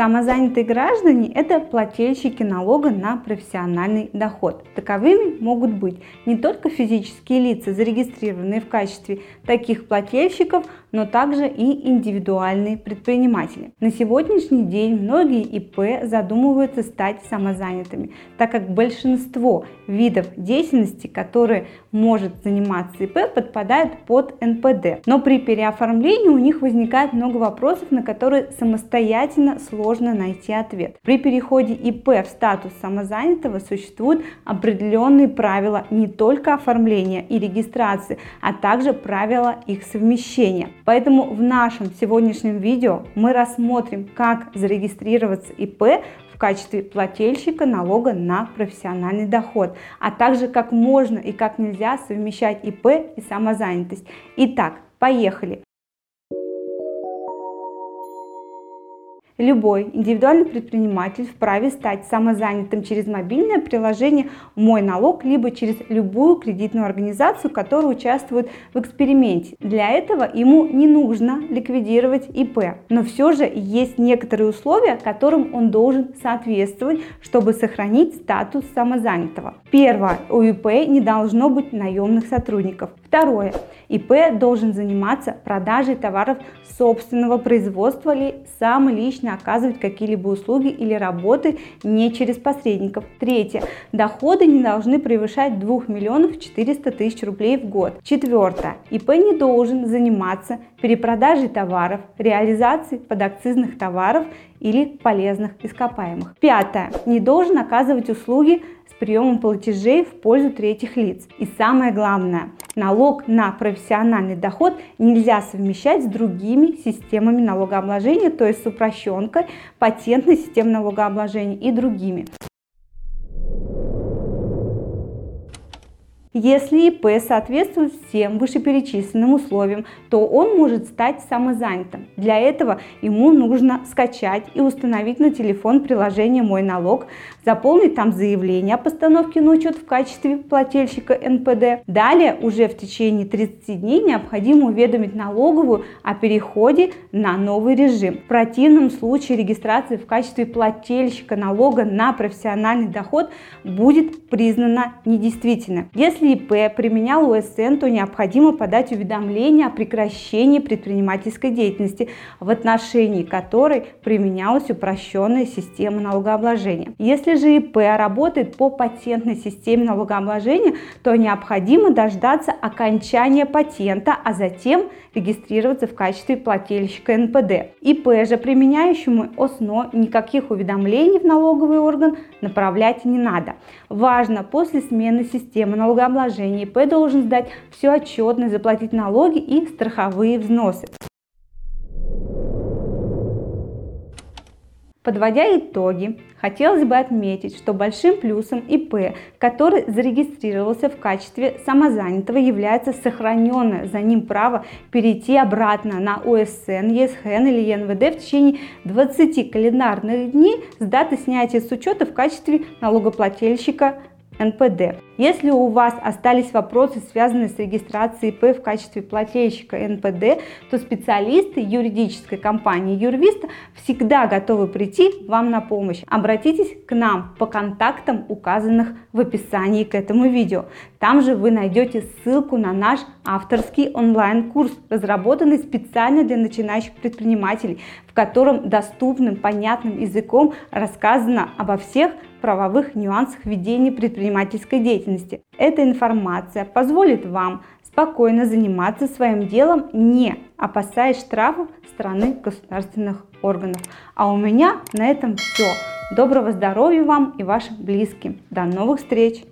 Самозанятые граждане – это плательщики налога на профессиональный доход. Таковыми могут быть не только физические лица, зарегистрированные в качестве таких плательщиков, но также и индивидуальные предприниматели. На сегодняшний день многие ИП задумываются стать самозанятыми, так как большинство видов деятельности, которые может заниматься ИП, подпадают под НПД. Но при переоформлении у них возникает много вопросов, на которые самостоятельно сложно найти ответ. При переходе ИП в статус самозанятого существуют определенные правила не только оформления и регистрации, а также правила их совмещения. Поэтому в нашем сегодняшнем видео мы рассмотрим, как зарегистрироваться ИП в качестве плательщика налога на профессиональный доход, а также как можно и как нельзя совмещать ИП и самозанятость. Итак, поехали! Любой индивидуальный предприниматель вправе стать самозанятым через мобильное приложение «Мой налог» либо через любую кредитную организацию, которая участвует в эксперименте. Для этого ему не нужно ликвидировать ИП, но все же есть некоторые условия, которым он должен соответствовать, чтобы сохранить статус самозанятого. Первое. У ИП не должно быть наемных сотрудников. Второе. ИП должен заниматься продажей товаров собственного производства или сам лично оказывать какие-либо услуги или работы не через посредников. Третье. Доходы не должны превышать 2 миллионов 400 тысяч рублей в год. Четвертое. ИП не должен заниматься перепродажей товаров, реализацией подакцизных товаров или полезных ископаемых. Пятое. Не должен оказывать услуги приемом платежей в пользу третьих лиц. И самое главное, налог на профессиональный доход нельзя совмещать с другими системами налогообложения, то есть с упрощенкой, патентной системой налогообложения и другими. Если ИП соответствует всем вышеперечисленным условиям, то он может стать самозанятым. Для этого ему нужно скачать и установить на телефон приложение «Мой налог», заполнить там заявление о постановке на учет в качестве плательщика НПД. Далее уже в течение 30 дней необходимо уведомить налоговую о переходе на новый режим. В противном случае регистрация в качестве плательщика налога на профессиональный доход будет признана недействительной. Если если ИП применял УСН, то необходимо подать уведомление о прекращении предпринимательской деятельности, в отношении которой применялась упрощенная система налогообложения. Если же ИП работает по патентной системе налогообложения, то необходимо дождаться окончания патента, а затем регистрироваться в качестве плательщика НПД. ИП же, применяющему ОСНО, никаких уведомлений в налоговый орган направлять не надо. Важно, после смены системы налогообложения налогообложения ИП должен сдать всю отчетность, заплатить налоги и страховые взносы. Подводя итоги, хотелось бы отметить, что большим плюсом ИП, который зарегистрировался в качестве самозанятого, является сохраненное за ним право перейти обратно на ОСН, ЕСХН или ЕНВД в течение 20 календарных дней с даты снятия с учета в качестве налогоплательщика НПД. Если у вас остались вопросы, связанные с регистрацией ИП в качестве плательщика НПД, то специалисты юридической компании Юрвиста всегда готовы прийти вам на помощь. Обратитесь к нам по контактам, указанных в описании к этому видео. Там же вы найдете ссылку на наш авторский онлайн-курс, разработанный специально для начинающих предпринимателей, в котором доступным, понятным языком рассказано обо всех правовых нюансах ведения предпринимательской деятельности. Эта информация позволит вам спокойно заниматься своим делом, не опасаясь штрафов стороны государственных органов. А у меня на этом все. Доброго здоровья вам и вашим близким. До новых встреч!